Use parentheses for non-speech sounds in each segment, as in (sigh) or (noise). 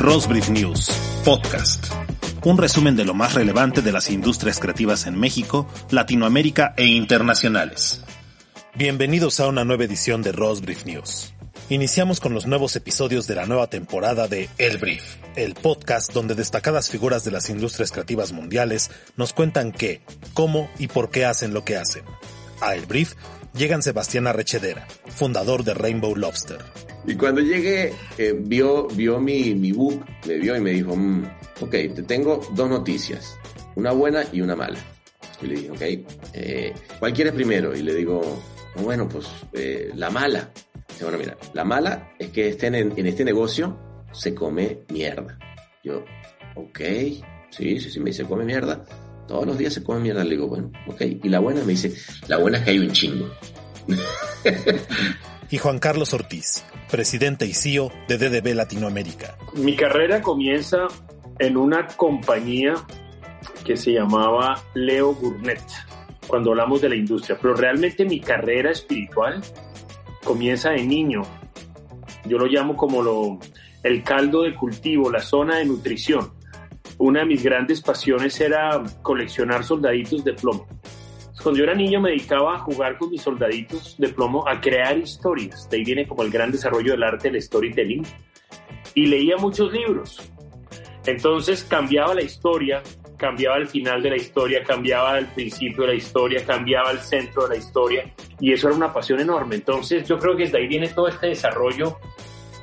Rosbrief News, podcast. Un resumen de lo más relevante de las industrias creativas en México, Latinoamérica e internacionales. Bienvenidos a una nueva edición de Rosbrief News. Iniciamos con los nuevos episodios de la nueva temporada de El Brief, el podcast donde destacadas figuras de las industrias creativas mundiales nos cuentan qué, cómo y por qué hacen lo que hacen. A El Brief llegan Sebastián Arrechedera, fundador de Rainbow Lobster. Y cuando llegué, eh, vio, vio mi, mi book, me vio y me dijo, mm, ok, te tengo dos noticias, una buena y una mala. Y le dije, ok, eh, ¿cuál quieres primero? Y le digo, bueno, pues eh, la mala. Dice, bueno, mira, la mala es que este, en, en este negocio se come mierda. Yo, ok, sí, sí, sí, me dice, come mierda. Todos los días se come mierda. Le digo, bueno, ok. Y la buena me dice, la buena es que hay un chingo. (laughs) y Juan Carlos Ortiz, presidente y CEO de DDB Latinoamérica. Mi carrera comienza en una compañía que se llamaba Leo Burnett, cuando hablamos de la industria, pero realmente mi carrera espiritual comienza de niño. Yo lo llamo como lo, el caldo de cultivo, la zona de nutrición. Una de mis grandes pasiones era coleccionar soldaditos de plomo. Cuando yo era niño me dedicaba a jugar con mis soldaditos de plomo, a crear historias. De ahí viene como el gran desarrollo del arte, el storytelling. Y leía muchos libros. Entonces cambiaba la historia, cambiaba el final de la historia, cambiaba el principio de la historia, cambiaba el centro de la historia. Y eso era una pasión enorme. Entonces yo creo que desde ahí viene todo este desarrollo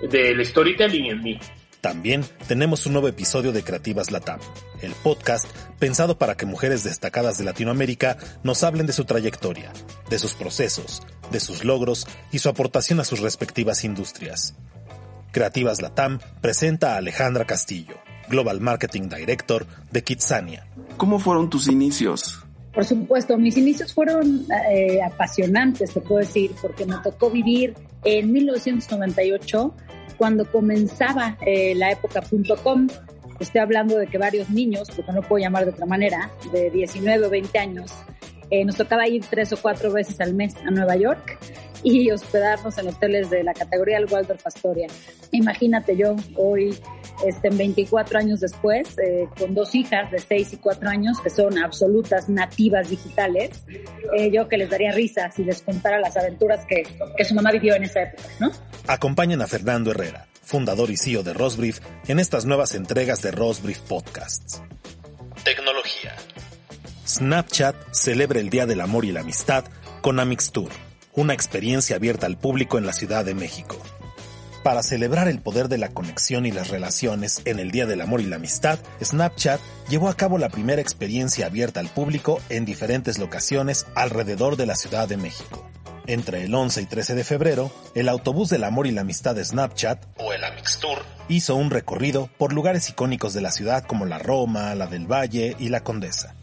del storytelling en mí. También tenemos un nuevo episodio de Creativas Latam, el podcast pensado para que mujeres destacadas de Latinoamérica nos hablen de su trayectoria, de sus procesos, de sus logros y su aportación a sus respectivas industrias. Creativas Latam presenta a Alejandra Castillo, Global Marketing Director de Kitsania. ¿Cómo fueron tus inicios? Por supuesto, mis inicios fueron eh, apasionantes, te puedo decir, porque me tocó vivir en 1998 cuando comenzaba eh, la época .com. Estoy hablando de que varios niños, porque no puedo llamar de otra manera, de 19 o 20 años, eh, nos tocaba ir tres o cuatro veces al mes a Nueva York y hospedarnos en hoteles de la categoría del Waldorf Astoria. Imagínate yo hoy, este, 24 años después, eh, con dos hijas de 6 y 4 años que son absolutas nativas digitales, eh, yo que les daría risa si les contara las aventuras que, que su mamá vivió en esa época, ¿no? Acompañan a Fernando Herrera, fundador y CEO de Rosbrief, en estas nuevas entregas de Rosbrief Podcasts. Tecnología. Snapchat celebra el Día del Amor y la Amistad con Amix Tour una experiencia abierta al público en la Ciudad de México. Para celebrar el poder de la conexión y las relaciones en el Día del Amor y la Amistad, Snapchat llevó a cabo la primera experiencia abierta al público en diferentes locaciones alrededor de la Ciudad de México. Entre el 11 y 13 de febrero, el autobús del amor y la amistad de Snapchat, o el Amix Tour, hizo un recorrido por lugares icónicos de la ciudad como la Roma, la del Valle y la Condesa.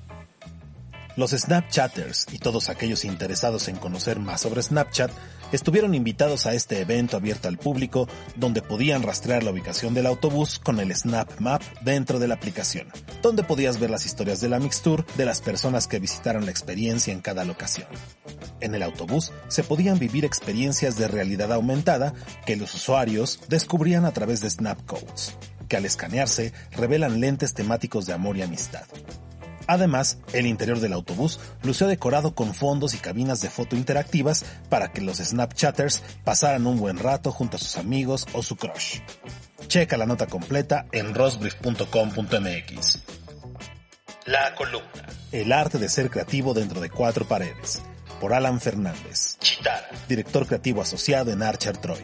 Los Snapchatters y todos aquellos interesados en conocer más sobre Snapchat estuvieron invitados a este evento abierto al público donde podían rastrear la ubicación del autobús con el Snap Map dentro de la aplicación, donde podías ver las historias de la mixture de las personas que visitaron la experiencia en cada locación. En el autobús se podían vivir experiencias de realidad aumentada que los usuarios descubrían a través de Snapcodes, que al escanearse revelan lentes temáticos de amor y amistad. Además, el interior del autobús lució decorado con fondos y cabinas de foto interactivas para que los Snapchatters pasaran un buen rato junto a sus amigos o su crush. Checa la nota completa en rosbrief.com.mx. La columna. El arte de ser creativo dentro de cuatro paredes. Por Alan Fernández. Chitara. Director creativo asociado en Archer Troy.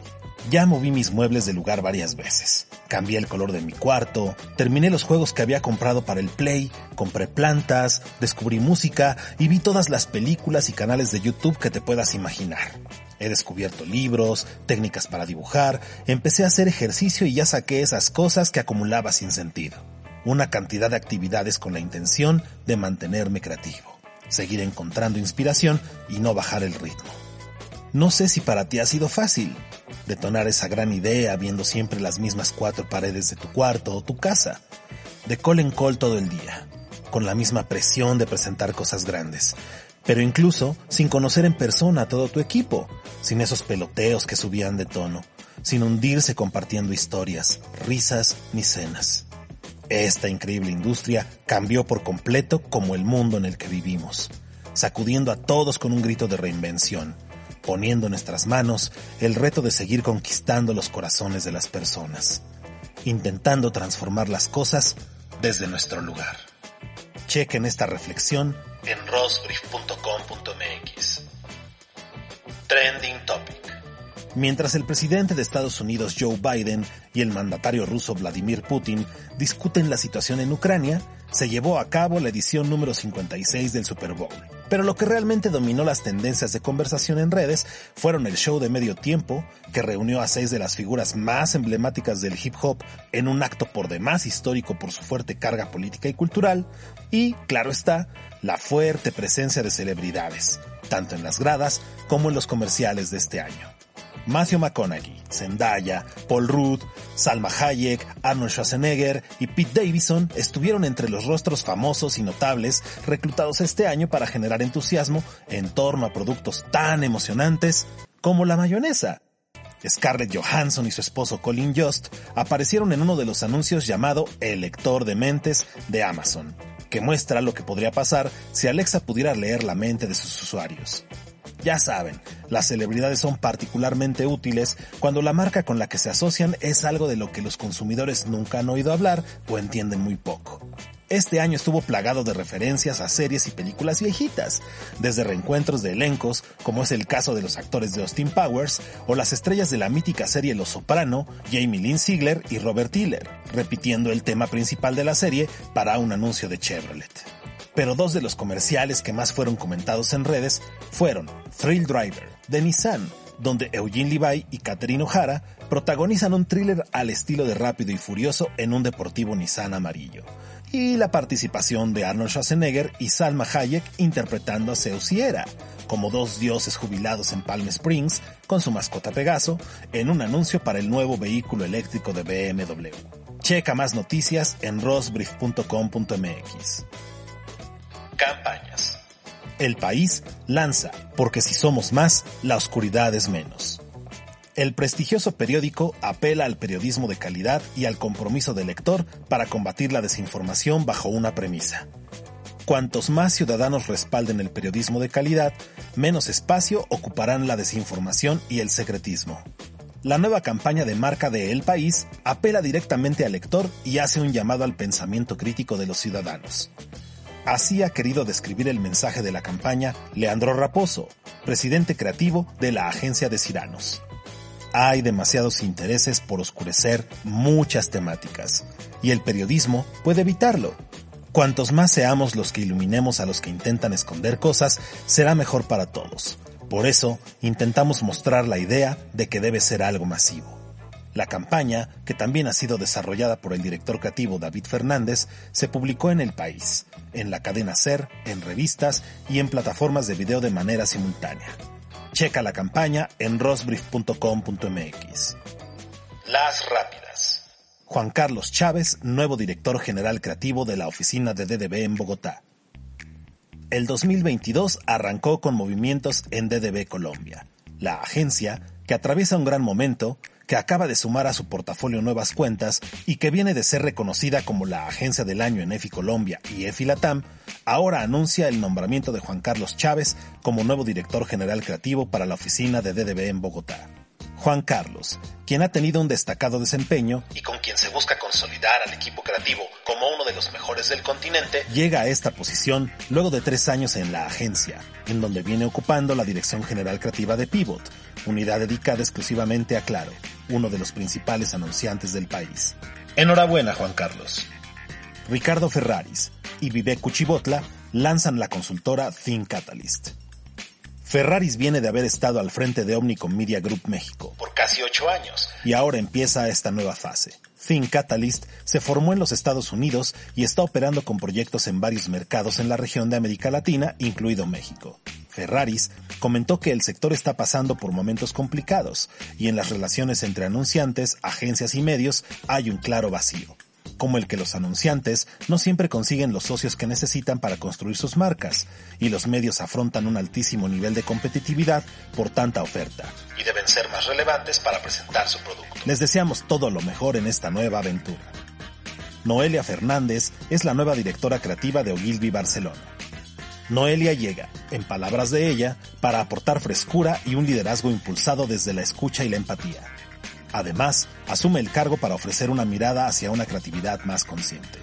Ya moví mis muebles de lugar varias veces. Cambié el color de mi cuarto, terminé los juegos que había comprado para el Play, compré plantas, descubrí música y vi todas las películas y canales de YouTube que te puedas imaginar. He descubierto libros, técnicas para dibujar, empecé a hacer ejercicio y ya saqué esas cosas que acumulaba sin sentido. Una cantidad de actividades con la intención de mantenerme creativo, seguir encontrando inspiración y no bajar el ritmo. No sé si para ti ha sido fácil detonar esa gran idea viendo siempre las mismas cuatro paredes de tu cuarto o tu casa, de col en col todo el día, con la misma presión de presentar cosas grandes, pero incluso sin conocer en persona a todo tu equipo, sin esos peloteos que subían de tono, sin hundirse compartiendo historias, risas ni cenas. Esta increíble industria cambió por completo como el mundo en el que vivimos, sacudiendo a todos con un grito de reinvención, poniendo en nuestras manos el reto de seguir conquistando los corazones de las personas, intentando transformar las cosas desde nuestro lugar. Chequen esta reflexión en rosbrief.com.mx. Mientras el presidente de Estados Unidos Joe Biden y el mandatario ruso Vladimir Putin discuten la situación en Ucrania, se llevó a cabo la edición número 56 del Super Bowl. Pero lo que realmente dominó las tendencias de conversación en redes fueron el show de medio tiempo, que reunió a seis de las figuras más emblemáticas del hip hop en un acto por demás histórico por su fuerte carga política y cultural, y, claro está, la fuerte presencia de celebridades, tanto en las gradas como en los comerciales de este año. Matthew McConaughey, Zendaya, Paul Rudd, Salma Hayek, Arnold Schwarzenegger y Pete Davidson estuvieron entre los rostros famosos y notables reclutados este año para generar entusiasmo en torno a productos tan emocionantes como la mayonesa. Scarlett Johansson y su esposo Colin Jost aparecieron en uno de los anuncios llamado El lector de mentes de Amazon, que muestra lo que podría pasar si Alexa pudiera leer la mente de sus usuarios. Ya saben, las celebridades son particularmente útiles cuando la marca con la que se asocian es algo de lo que los consumidores nunca han oído hablar o entienden muy poco. Este año estuvo plagado de referencias a series y películas viejitas, desde reencuentros de elencos, como es el caso de los actores de Austin Powers, o las estrellas de la mítica serie Los Soprano, Jamie Lynn Sigler y Robert Tiller, repitiendo el tema principal de la serie para un anuncio de Chevrolet pero dos de los comerciales que más fueron comentados en redes fueron Thrill Driver, de Nissan, donde Eugene Levi y Catherine O'Hara protagonizan un thriller al estilo de Rápido y Furioso en un deportivo Nissan amarillo, y la participación de Arnold Schwarzenegger y Salma Hayek interpretando a Zeus como dos dioses jubilados en Palm Springs con su mascota Pegaso, en un anuncio para el nuevo vehículo eléctrico de BMW. Checa más noticias en rosbrief.com.mx. Campañas. El país lanza, porque si somos más, la oscuridad es menos. El prestigioso periódico apela al periodismo de calidad y al compromiso del lector para combatir la desinformación bajo una premisa. Cuantos más ciudadanos respalden el periodismo de calidad, menos espacio ocuparán la desinformación y el secretismo. La nueva campaña de marca de El País apela directamente al lector y hace un llamado al pensamiento crítico de los ciudadanos. Así ha querido describir el mensaje de la campaña Leandro Raposo, presidente creativo de la agencia de Ciranos. Hay demasiados intereses por oscurecer muchas temáticas, y el periodismo puede evitarlo. Cuantos más seamos los que iluminemos a los que intentan esconder cosas, será mejor para todos. Por eso, intentamos mostrar la idea de que debe ser algo masivo. La campaña, que también ha sido desarrollada por el director creativo David Fernández, se publicó en El País, en la cadena Ser, en revistas y en plataformas de video de manera simultánea. Checa la campaña en rosbrief.com.mx. Las rápidas. Juan Carlos Chávez, nuevo director general creativo de la oficina de DDB en Bogotá. El 2022 arrancó con movimientos en DDB Colombia, la agencia que atraviesa un gran momento que acaba de sumar a su portafolio nuevas cuentas y que viene de ser reconocida como la agencia del año en EFI Colombia y EFI Latam, ahora anuncia el nombramiento de Juan Carlos Chávez como nuevo director general creativo para la oficina de DDB en Bogotá. Juan Carlos, quien ha tenido un destacado desempeño y con quien se busca consolidar al equipo creativo como uno de los mejores del continente, llega a esta posición luego de tres años en la agencia, en donde viene ocupando la dirección general creativa de Pivot, unidad dedicada exclusivamente a Claro, uno de los principales anunciantes del país. Enhorabuena, Juan Carlos. Ricardo Ferraris y Vivek Cuchibotla lanzan la consultora Think Catalyst Ferraris viene de haber estado al frente de Omnicom Media Group México por casi ocho años y ahora empieza esta nueva fase. Think Catalyst se formó en los Estados Unidos y está operando con proyectos en varios mercados en la región de América Latina, incluido México. Ferraris comentó que el sector está pasando por momentos complicados y en las relaciones entre anunciantes, agencias y medios hay un claro vacío. como el que los anunciantes no siempre consiguen los socios que necesitan para construir sus marcas, y los medios afrontan un altísimo nivel de competitividad por tanta oferta, y deben ser más relevantes para presentar su producto. Les deseamos todo lo mejor en esta nueva aventura. Noelia Fernández es la nueva directora creativa de Ogilvy Barcelona. Noelia llega, en palabras de ella, para aportar frescura y un liderazgo impulsado desde la escucha y la empatía. Además, asume el cargo para ofrecer una mirada hacia una creatividad más consciente.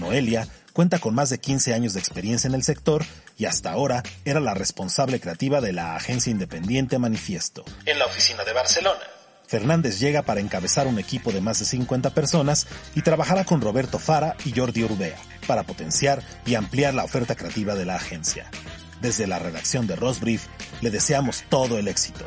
Noelia cuenta con más de 15 años de experiencia en el sector y hasta ahora era la responsable creativa de la agencia independiente Manifiesto, en la oficina de Barcelona. Fernández llega para encabezar un equipo de más de 50 personas y trabajará con Roberto Fara y Jordi Urbea para potenciar y ampliar la oferta creativa de la agencia. Desde la redacción de Rosbrief le deseamos todo el éxito.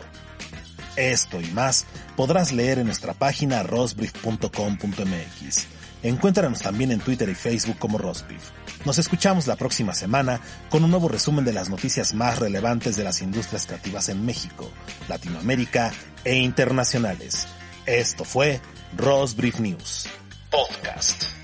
Esto y más podrás leer en nuestra página rosbrief.com.mx. Encuéntranos también en Twitter y Facebook como Rosbrief. Nos escuchamos la próxima semana con un nuevo resumen de las noticias más relevantes de las industrias creativas en México, Latinoamérica e internacionales. Esto fue Rosbrief News Podcast.